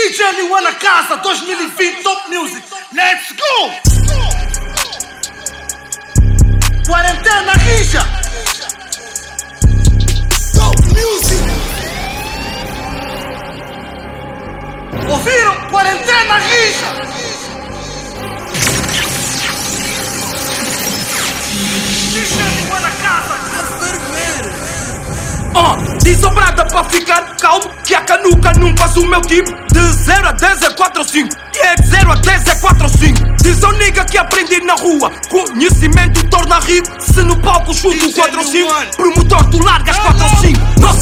DJ Luana Casa 2020 Top Music. Let's go! Quarentena Rija! Top Music! Ouviram? Quarentena Rija! Desobrada pra ficar calmo Que a canuca não passa o meu tipo De 0 a 10 é 4 ou 5 E é de 0 a 10 é 4 ou 5 Diz ao nigga que aprendi na rua. Conhecimento torna rico. Se no palco chuto 4 ou 5 Promotor tu